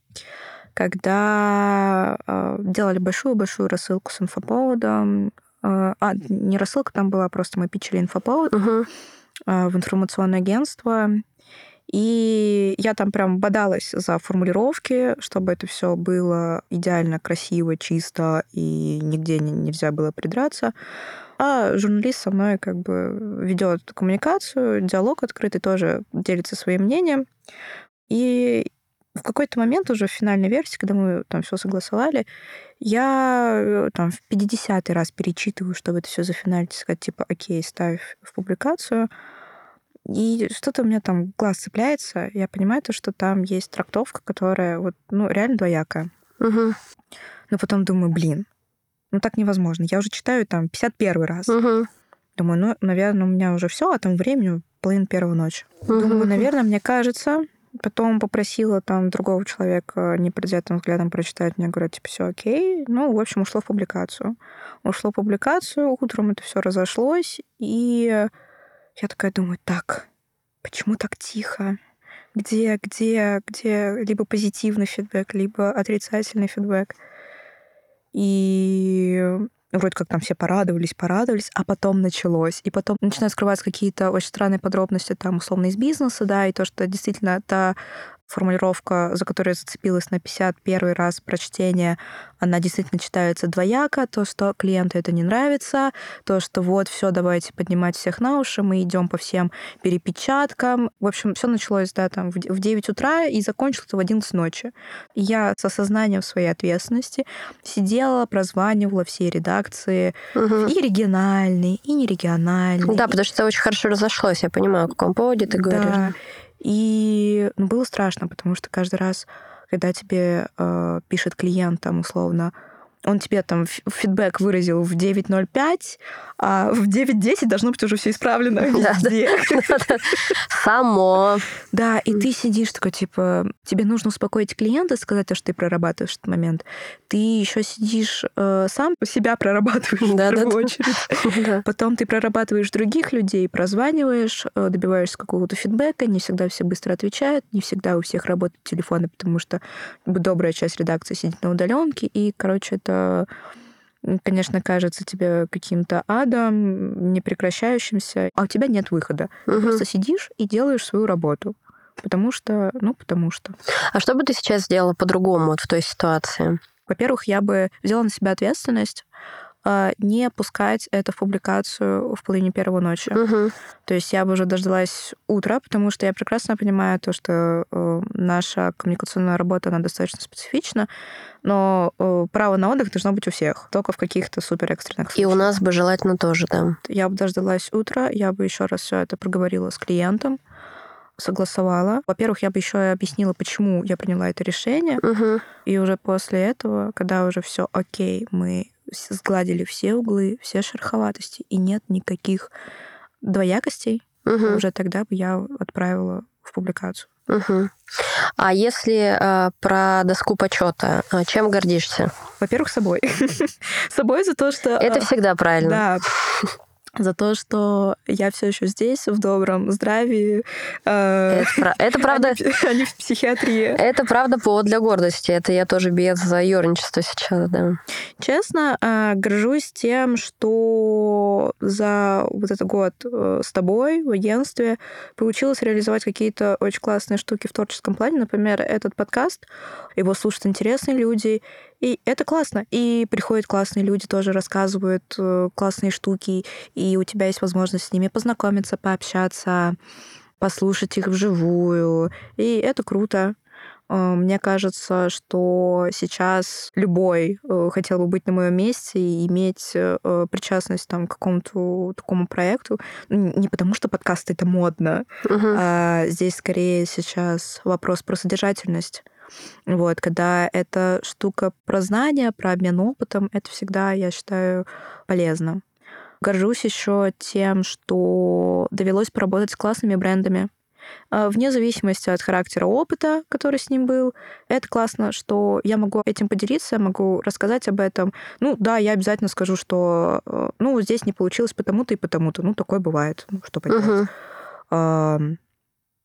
когда э, делали большую-большую рассылку с инфоповодом. Э, а, не рассылка там была, просто мы пичили инфоповод Угу. э, в информационное агентство. И я там прям бодалась за формулировки, чтобы это все было идеально красиво, чисто, и нигде не- нельзя было придраться. А журналист со мной как бы ведет коммуникацию, диалог открытый, тоже делится своим мнением. И в какой-то момент уже в финальной версии, когда мы там все согласовали, я э, там в 50 раз перечитываю, чтобы это все зафиналить, сказать, типа, окей, ставь в публикацию. И что-то у меня там глаз цепляется. Я понимаю то, что там есть трактовка, которая вот, ну, реально двоякая. Угу. Но потом думаю, блин, ну так невозможно. Я уже читаю там 51 раз. Угу. Думаю, ну, наверное, у меня уже все, а там времени половина первого ночи. Думаю, наверное, мне кажется. Потом попросила там другого человека непредвзятым взглядом прочитать. Мне говорят, типа, все окей. Ну, в общем, ушло в публикацию. Ушло в публикацию, утром это все разошлось, и я такая думаю, так, почему так тихо? Где, где, где либо позитивный фидбэк, либо отрицательный фидбэк? И вроде как там все порадовались, порадовались, а потом началось. И потом начинают скрываться какие-то очень странные подробности, там, условно, из бизнеса, да, и то, что действительно та формулировка, за которую я зацепилась на 51 раз прочтения, она действительно читается двояко, то, что клиенту это не нравится, то, что вот, все, давайте поднимать всех на уши, мы идем по всем перепечаткам. В общем, все началось, да, там, в 9 утра и закончилось в 11 ночи. Я с осознанием своей ответственности сидела, прозванивала все редакции, Угу. и региональные, и нерегиональные. Да, потому что это очень хорошо разошлось. Я понимаю, о каком поводе ты говоришь. И ну, было страшно, потому что каждый раз когда тебе э, пишет клиент там условно, он тебе там фидбэк выразил в 9.05, а в 9.10 должно быть уже все исправлено Само. Да, и ты сидишь такой, типа, тебе нужно успокоить клиента, сказать, что ты прорабатываешь этот момент. Ты еще сидишь э, сам себя прорабатываешь да, в первую да, очередь. Потом ты прорабатываешь других людей, прозваниваешь, э, добиваешься какого-то фидбэка, не всегда все быстро отвечают, не всегда у всех работают телефоны, потому что добрая часть редакции сидит на удаленке, и, короче, это конечно, кажется тебе каким-то адом, непрекращающимся, а у тебя нет выхода. Угу. Ты просто сидишь и делаешь свою работу. Потому что, ну, потому что. А что бы ты сейчас сделала по-другому вот в той ситуации? Во-первых, я бы взяла на себя ответственность не пускать это в публикацию в половине первого ночи. Угу. То есть я бы уже дождалась утра, потому что я прекрасно понимаю то, что э, наша коммуникационная работа, она достаточно специфична, но э, право на отдых должно быть у всех, только в каких-то супер экстренных случаях. И у нас бы желательно тоже, да. Я бы дождалась утра, я бы еще раз все это проговорила с клиентом, согласовала. Во-первых, я бы еще и объяснила, почему я приняла это решение. Угу. И уже после этого, когда уже все окей, мы сгладили все углы, все шероховатости, и нет никаких двоякостей, угу. уже тогда бы я отправила в публикацию. Угу. А если э, про доску почета, а чем гордишься? Во-первых, собой. собой за то, что... Это всегда правильно. Да за то, что я все еще здесь, в добром здравии. Э, это, это правда... А не в психиатрии. Это правда повод для гордости. Это я тоже без юрничества сейчас, да. Честно, э, горжусь тем, что за вот этот год э, с тобой в агентстве получилось реализовать какие-то очень классные штуки в творческом плане. Например, этот подкаст, его слушают интересные люди, и это классно. И приходят классные люди, тоже рассказывают э, классные штуки, и у тебя есть возможность с ними познакомиться, пообщаться, послушать их вживую. И это круто. Э, мне кажется, что сейчас любой э, хотел бы быть на моем месте и иметь причастность там, к какому-то такому проекту. Ну, не потому, что подкаст это модно, uh-huh. а здесь скорее сейчас вопрос про содержательность. Вот, когда эта штука про знания, про обмен опытом, это всегда, я считаю, полезно. Горжусь еще тем, что довелось поработать с классными брендами. А, вне зависимости от характера опыта, который с ним был, это классно, что я могу этим поделиться, могу рассказать об этом. Ну, да, я обязательно скажу, что э, ну, здесь не получилось потому-то и потому-то. Ну, такое бывает. Ну, что поделать. Uh-huh.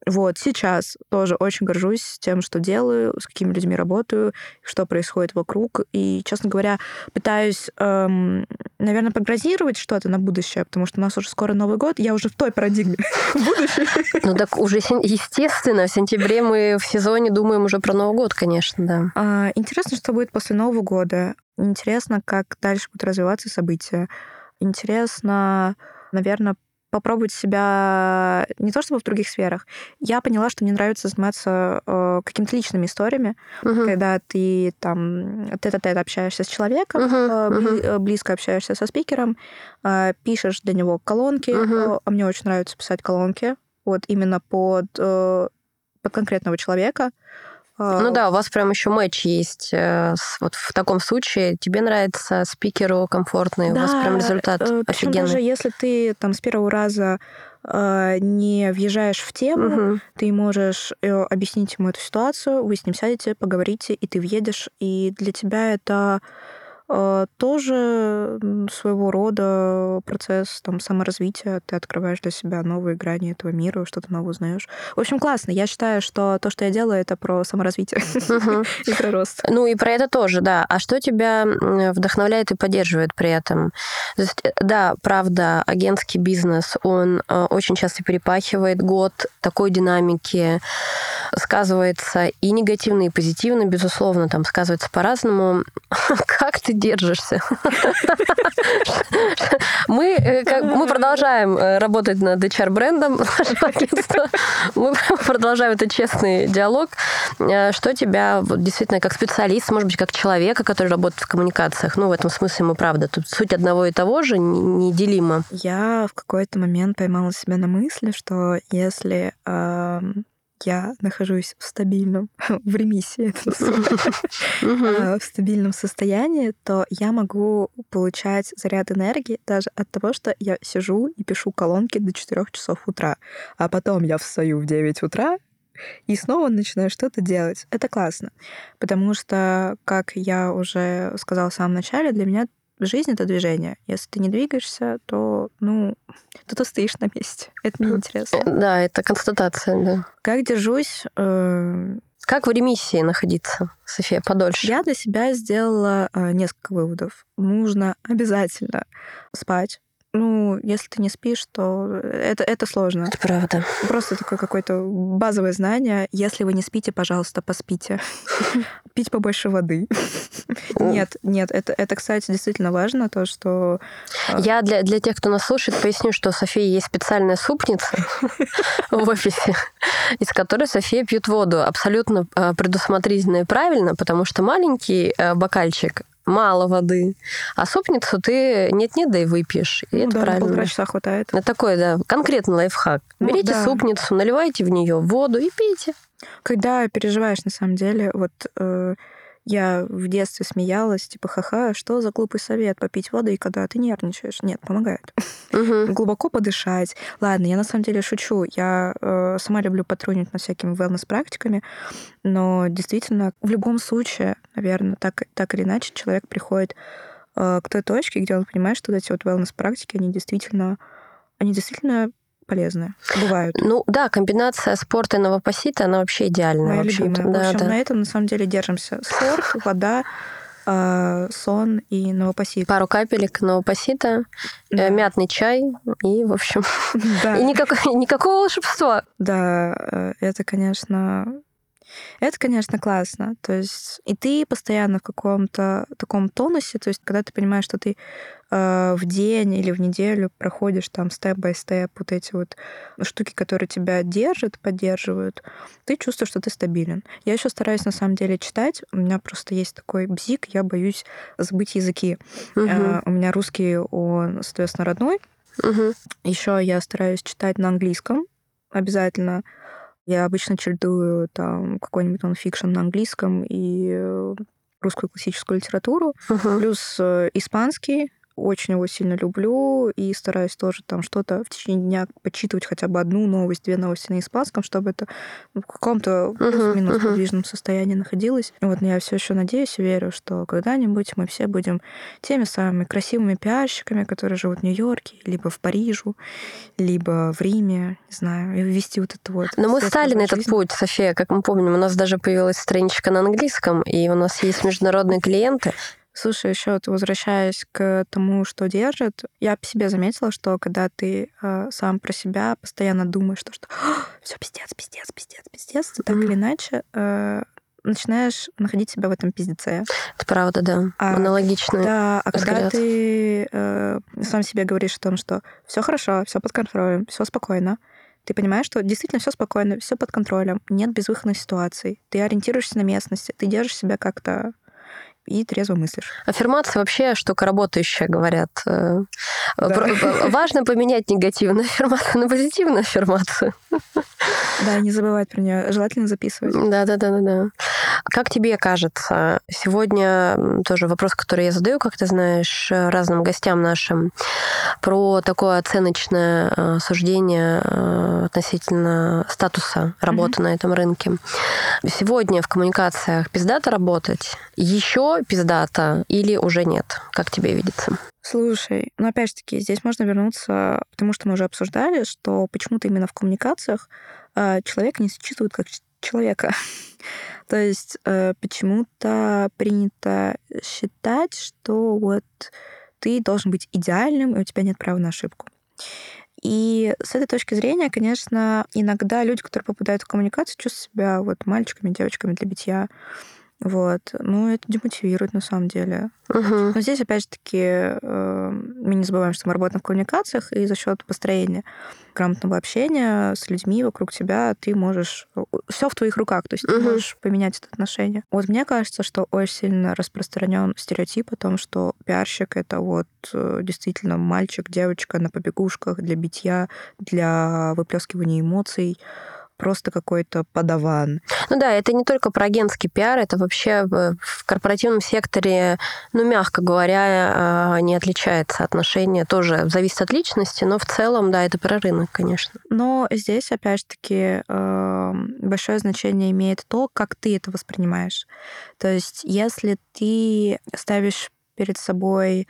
Вот, сейчас тоже очень горжусь тем, что делаю, с какими людьми работаю, что происходит вокруг. И, честно говоря, пытаюсь, эм, наверное, прогнозировать что-то на будущее, потому что у нас уже скоро Новый год, я уже в той парадигме будущее. Ну так уже, естественно, в сентябре мы в сезоне думаем уже про Новый год, конечно, да. А, интересно, что будет после Нового года. Интересно, как дальше будут развиваться события. Интересно, наверное, попробовать себя не то чтобы в других сферах. Я поняла, что мне нравится заниматься э, какими-то личными историями, uh-huh. когда ты там тет-а-тет общаешься с человеком, uh-huh. Э, бли- uh-huh. близко общаешься со спикером, э, пишешь для него колонки. Uh-huh. А мне очень нравится писать колонки, вот именно под, э, под конкретного человека. Ну да, у вас прям еще матч есть. Э, вот в таком случае тебе нравится спикеру комфортный, да, у вас прям результат э, офигенный. даже если ты там с первого раза э, не въезжаешь в тему, угу. ты можешь объяснить ему эту ситуацию, вы с ним сядете, поговорите, и ты въедешь, и для тебя это а, тоже своего рода процесс там, саморазвития. Ты открываешь для себя новые грани этого мира, что-то новое узнаешь. В общем, классно. Я считаю, что то, что я делаю, это про саморазвитие и про рост. Ну и про это тоже, да. А что тебя вдохновляет и поддерживает при этом? да, правда, агентский бизнес, он а, очень часто перепахивает год такой динамики, сказывается и негативно, и позитивно, безусловно, там сказывается по-разному. Как ты держишься? Мы, э, как, мы продолжаем э, работать над HR-брендом. Мы продолжаем этот честный диалог. Э, что тебя вот, действительно как специалист, может быть, как человека, который работает в коммуникациях, ну, в этом смысле мы правда, тут суть одного и того же неделима. Я в какой-то момент поймала себя на мысли, что если я нахожусь в стабильном, в ремиссии, а, в стабильном состоянии, то я могу получать заряд энергии даже от того, что я сижу и пишу колонки до 4 часов утра, а потом я встаю в 9 утра, и снова начинаю что-то делать. Это классно, потому что, как я уже сказала в самом начале, для меня жизнь — это движение. Если ты не двигаешься, то, ну, то ты стоишь на месте. Это неинтересно. Да, это констатация, да. Как держусь? Э, как в ремиссии находиться, София, подольше? Я для себя сделала э, несколько выводов. Нужно обязательно спать ну, если ты не спишь, то это, это сложно. Это правда. Просто такое какое-то базовое знание. Если вы не спите, пожалуйста, поспите. Пить побольше воды. Нет, нет, это, это, кстати, действительно важно, то, что... А, Я для, для тех, кто нас слушает, поясню, что София есть специальная супница в офисе, из которой София пьет воду абсолютно а, предусмотрительно и правильно, потому что маленький а, бокальчик мало воды. А супницу ты нет-нет, да и выпьешь. И ну, это да, правильно. полтора часа хватает. Это такой, да, конкретный лайфхак. Ну, Берите да. супницу, наливайте в нее воду и пейте. Когда переживаешь, на самом деле, вот э, я в детстве смеялась, типа, ха-ха, что за глупый совет попить воду, и когда ты нервничаешь? Нет, помогает. Угу. Глубоко подышать. Ладно, я на самом деле шучу. Я э, сама люблю патрулить над всякими wellness-практиками, но действительно, в любом случае, наверное, так, так или иначе, человек приходит э, к той точке, где он понимает, что вот эти вот wellness-практики, они действительно, они действительно полезные. Бывают. Ну да, комбинация спорта и новопосита, она вообще идеальная. Моя любимая. Да, в общем, да. на этом на самом деле держимся. Спорт, вода, а, сон и новопосит. Пару капелек новопосита, э, да. мятный чай и, в общем, да. и никакого, никакого волшебства. Да, э, это, конечно, это, конечно, классно. То есть и ты постоянно в каком-то таком тонусе, то есть когда ты понимаешь, что ты э, в день или в неделю проходишь там степ-бай-степ вот эти вот штуки, которые тебя держат, поддерживают, ты чувствуешь, что ты стабилен. Я еще стараюсь на самом деле читать. У меня просто есть такой бзик, я боюсь забыть языки. Угу. Э, у меня русский, он, соответственно, родной. Угу. Еще я стараюсь читать на английском обязательно. Я обычно чередую там какой-нибудь нонфикшн на английском и э, русскую классическую литературу, uh-huh. плюс э, испанский, очень его сильно люблю и стараюсь тоже там что-то в течение дня почитывать хотя бы одну новость, две новости на испанском, чтобы это в каком-то плюс-минус подвижном состоянии находилось. Вот я все еще надеюсь и верю, что когда-нибудь мы все будем теми самыми красивыми пиарщиками, которые живут в Нью-Йорке, либо в Парижу, либо в Риме, не знаю, и вести вот это вот. Но мы стали на этот путь, София, как мы помним, у нас даже появилась страничка на английском, и у нас есть международные клиенты, Слушай, еще вот возвращаясь к тому, что держит, я по себе заметила, что когда ты э, сам про себя постоянно думаешь, что, что все пиздец, пиздец, пиздец, пиздец, ты mm-hmm. так или иначе э, начинаешь находить себя в этом пиздеце. Это правда, да. А, Аналогичный Да, а взгляд. когда ты э, сам себе говоришь о том, что все хорошо, все под контролем, все спокойно, ты понимаешь, что действительно все спокойно, все под контролем, нет безвыходных ситуаций, ты ориентируешься на местности, ты держишь себя как-то и трезво мыслишь. Аффирмация вообще штука работающая, говорят. Э, да. Важно поменять негативную аффирмацию на позитивную аффирмацию. Да, не забывать про нее. Желательно записывать. Да, да, да, да, да. Как тебе кажется, сегодня тоже вопрос, который я задаю, как ты знаешь, разным гостям нашим, про такое оценочное э, суждение э, относительно статуса работы mm-hmm. на этом рынке. Сегодня в коммуникациях пиздато работать, еще пиздато или уже нет? Как тебе видится? Слушай, ну опять же таки, здесь можно вернуться, потому что мы уже обсуждали, что почему-то именно в коммуникациях э, человека не существует как человека. То есть э, почему-то принято считать, что вот ты должен быть идеальным, и у тебя нет права на ошибку. И с этой точки зрения, конечно, иногда люди, которые попадают в коммуникацию, чувствуют себя вот мальчиками, девочками для битья. Вот. Ну, это демотивирует на самом деле. Угу. Но здесь, опять же таки, э, мы не забываем, что мы работаем в коммуникациях, и за счет построения грамотного общения с людьми вокруг тебя ты можешь... Э, Все в твоих руках, то есть угу. ты можешь поменять это отношение. Вот мне кажется, что очень сильно распространен стереотип о том, что пиарщик — это вот э, действительно мальчик, девочка на побегушках для битья, для выплескивания эмоций, просто какой-то подаван. Ну да, это не только про агентский пиар, это вообще в корпоративном секторе, ну, мягко говоря, а, не отличается отношение. Тоже зависит от личности, но в целом, да, это про рынок, конечно. Но здесь, опять же таки, эм, большое значение имеет то, как ты это воспринимаешь. То есть, если ты ставишь перед собой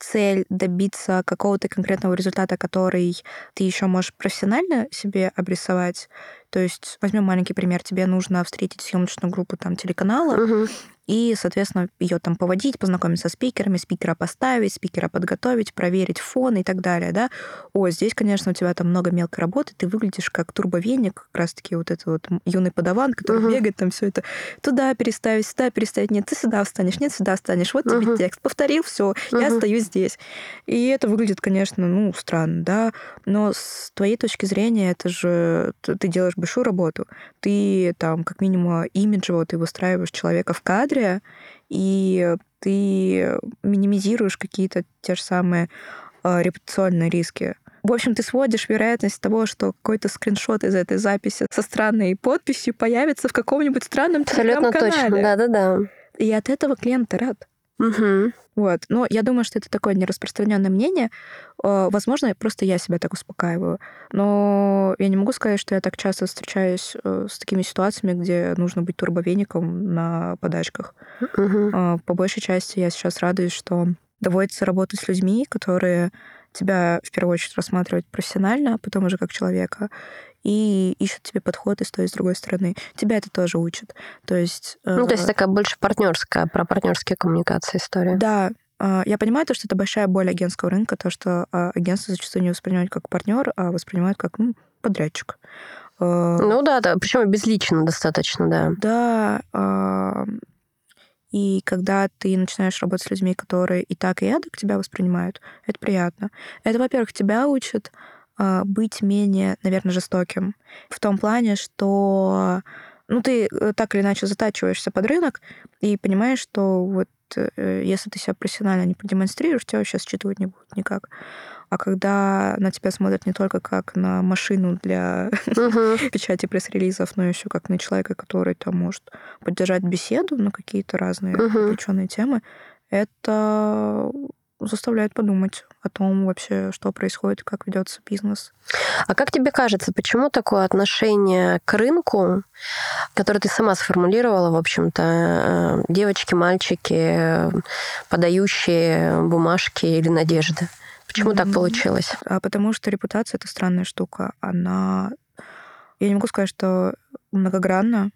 цель добиться какого-то конкретного результата, который ты еще можешь профессионально себе обрисовать. То есть возьмем маленький пример, тебе нужно встретить съемочную группу там телеканала, угу и, соответственно, ее там поводить, познакомиться с спикерами, спикера поставить, спикера подготовить, проверить фон и так далее, да. О, здесь, конечно, у тебя там много мелкой работы, ты выглядишь как турбовеник, как раз-таки вот этот вот юный подаван, который uh-huh. бегает там все это туда переставить, сюда переставить, нет, ты сюда встанешь, нет, сюда встанешь, вот тебе uh-huh. текст, повторил, все, uh-huh. я остаюсь здесь. И это выглядит, конечно, ну, странно, да, но с твоей точки зрения это же ты делаешь большую работу, ты там как минимум имиджево ты выстраиваешь человека в кадре, история, и ты минимизируешь какие-то те же самые э, репутационные риски. В общем, ты сводишь вероятность того, что какой-то скриншот из этой записи со странной подписью появится в каком-нибудь странном Абсолютно точно, да-да-да. И от этого клиент рад. Угу. Вот. Но я думаю, что это такое нераспространенное мнение. Э, возможно, просто я себя так успокаиваю. Но я не могу сказать, что я так часто встречаюсь э, с такими ситуациями, где нужно быть турбовеником на подачках. Угу. По большей части я сейчас радуюсь, что доводится работать с людьми, которые тебя в первую очередь рассматривают профессионально, а потом уже как человека и ищут тебе подход и с той, и с другой стороны. Тебя это тоже учат. То есть... Ну, то есть э, такая больше партнерская, про партнерские коммуникации история. Да, э, я понимаю то, что это большая боль агентского рынка, то, что э, агентство зачастую не воспринимают как партнер, а воспринимают как ну, подрядчик. Ну да, да, причем безлично достаточно, да. Да, и когда ты начинаешь работать с людьми, которые и так, и эдак тебя воспринимают, это приятно. Это, во-первых, тебя учат а, быть менее, наверное, жестоким. В том плане, что ну, ты э, так или иначе затачиваешься под рынок и понимаешь, что вот э, если ты себя профессионально не продемонстрируешь, тебя вообще считывать не будут никак. А когда на тебя смотрят не только как на машину для uh-huh. печати пресс-релизов, но еще как на человека, который там может поддержать беседу на какие-то разные uh-huh. темы, это заставляет подумать о том вообще, что происходит, как ведется бизнес. А как тебе кажется, почему такое отношение к рынку, которое ты сама сформулировала, в общем-то, э, девочки, мальчики, подающие бумажки или надежды? Почему mm-hmm. так получилось? А потому что репутация это странная штука. Она, я не могу сказать, что многогранна,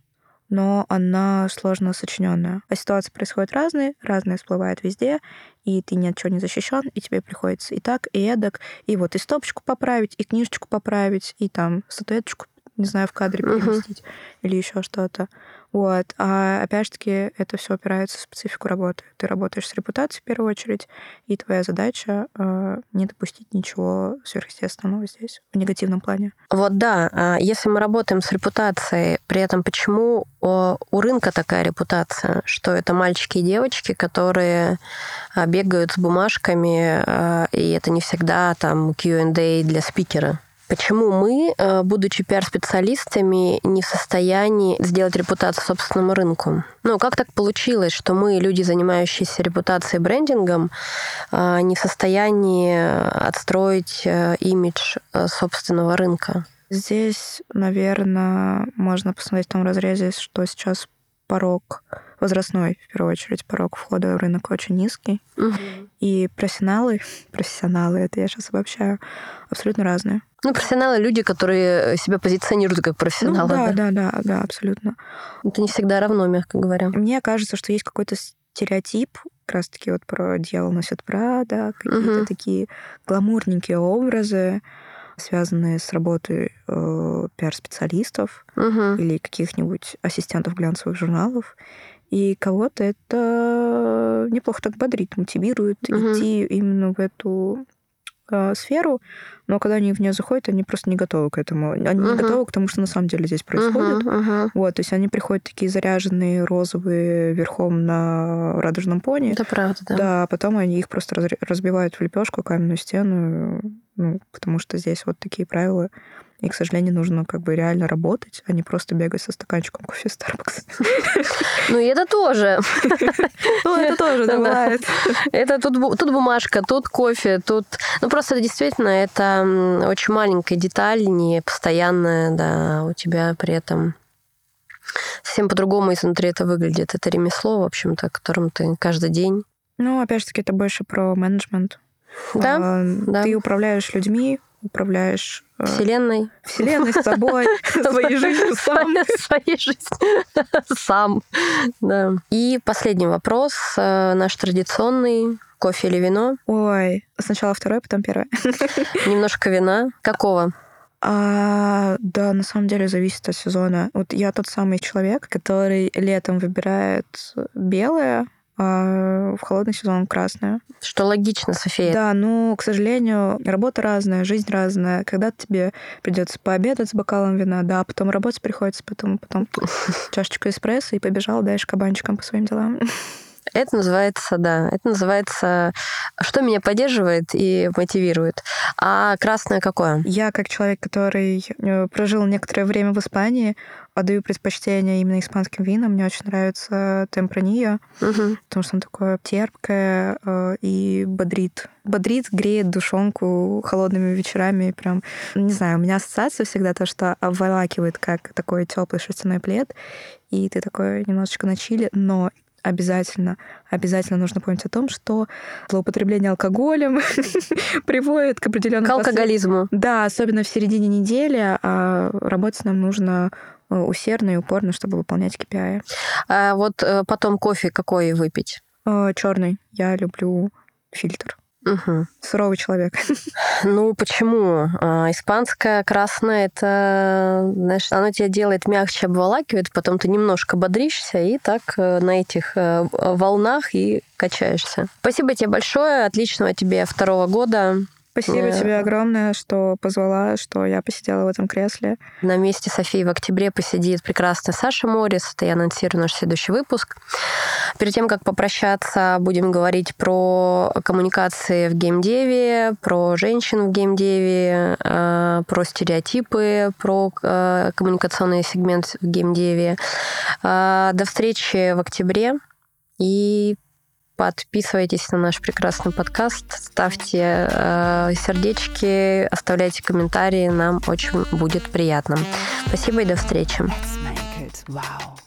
но она сложно сочиненная. А ситуации происходят разные, разные всплывают везде, и ты ни от чего не защищен, и тебе приходится и так, и эдак, и вот и стопочку поправить, и книжечку поправить, и там статуэточку не знаю, в кадре переместить uh-huh. или еще что-то. Вот. А опять же таки, это все опирается в специфику работы. Ты работаешь с репутацией в первую очередь, и твоя задача э, не допустить ничего сверхъестественного здесь, в негативном плане. Вот да, а если мы работаем с репутацией, при этом почему у рынка такая репутация, что это мальчики и девочки, которые а, бегают с бумажками, а, и это не всегда там Q&A для спикера. Почему мы, э, будучи пиар-специалистами, не в состоянии сделать репутацию собственному рынку? Ну, как так получилось, что мы, люди, занимающиеся репутацией и брендингом, э, не в состоянии отстроить э, имидж собственного рынка? Здесь, наверное, можно посмотреть в том разрезе, что сейчас порог возрастной, в первую очередь, порог входа в рынок очень низкий. Угу. И профессионалы, профессионалы, это я сейчас обобщаю, абсолютно разные. Ну, профессионалы — люди, которые себя позиционируют как профессионалы. Ну, да, да, да, да, да, абсолютно. Это не всегда равно, мягко говоря. Мне кажется, что есть какой-то стереотип, как раз-таки вот про «Дьявол носит Прада», какие-то угу. такие гламурненькие образы, связанные с работой э, пиар-специалистов угу. или каких-нибудь ассистентов глянцевых журналов. И кого-то это неплохо так бодрит, мотивирует угу. идти именно в эту э, сферу, но когда они в нее заходят, они просто не готовы к этому. Они uh-huh. не готовы к тому, что на самом деле здесь происходит. Uh-huh, uh-huh. Вот, то есть они приходят такие заряженные, розовые, верхом на радужном пони. Это правда, да. Да, а потом они их просто разбивают в лепешку, каменную стену, ну, потому что здесь вот такие правила, И, к сожалению, нужно как бы реально работать, а не просто бегать со стаканчиком кофе Starbucks. Ну и это тоже. Ну, это тоже, бывает. Это тут, бумажка, тут кофе, тут... Ну, просто действительно это очень маленькая деталь, не постоянная, да, у тебя при этом совсем по-другому изнутри это выглядит. Это ремесло, в общем-то, которым ты каждый день. Ну, опять же таки, это больше про менеджмент. Да, А, да. Ты управляешь людьми, управляешь Вселенной. вселенной, с собой, своей жизнью сам. Своей жизнью сам. Да. И последний вопрос, э, наш традиционный. Кофе или вино? Ой, сначала второе, потом первое. Немножко вина. Какого? А, да, на самом деле зависит от сезона. Вот я тот самый человек, который летом выбирает белое, а в холодный сезон красное. Что логично, София. Да, ну, к сожалению, работа разная, жизнь разная. Когда тебе придется пообедать с бокалом вина, да, а потом работать приходится, потом, потом чашечку эспрессо и побежал дальше кабанчиком по своим делам. Это называется, да, это называется, что меня поддерживает и мотивирует. А красное какое? Я, как человек, который э, прожил некоторое время в Испании, отдаю предпочтение именно испанским винам. Мне очень нравится темпраньо, Мгм. потому что он такое терпкое э, и бодрит. Бодрит, греет душонку холодными вечерами. Прям, не знаю, у меня ассоциация всегда то, что обволакивает как такой теплый шерстяной плед, и ты такой немножечко на чили, но обязательно, обязательно нужно помнить о том, что злоупотребление алкоголем приводит к определенным К алкоголизму. Да, особенно в середине недели, а работать нам нужно э, усердно и упорно, чтобы выполнять KPI. А вот э, потом кофе какой выпить? Черный. Я люблю фильтр. Мгм. Суровый человек. Ну, почему? А, Испанское красное, это, знаешь, оно тебя делает мягче, обволакивает, потом ты немножко бодришься и так э, на этих э, волнах и качаешься. Спасибо тебе большое, отличного тебе второго года. Спасибо Э, тебе огромное, что позвала, что я посидела в этом кресле. На месте Софии в октябре посидит прекрасная Саша Морис. Это я анонсирую наш следующий выпуск. Перед тем, как попрощаться, будем говорить про коммуникации в геймдеве, про женщин в геймдеве, э, про стереотипы, про э, коммуникационный сегмент в геймдеве. До встречи в октябре. И подписывайтесь на наш прекрасный подкаст, ставьте э, сердечки, оставляйте комментарии, нам очень будет приятно. Спасибо и до встречи. Wow.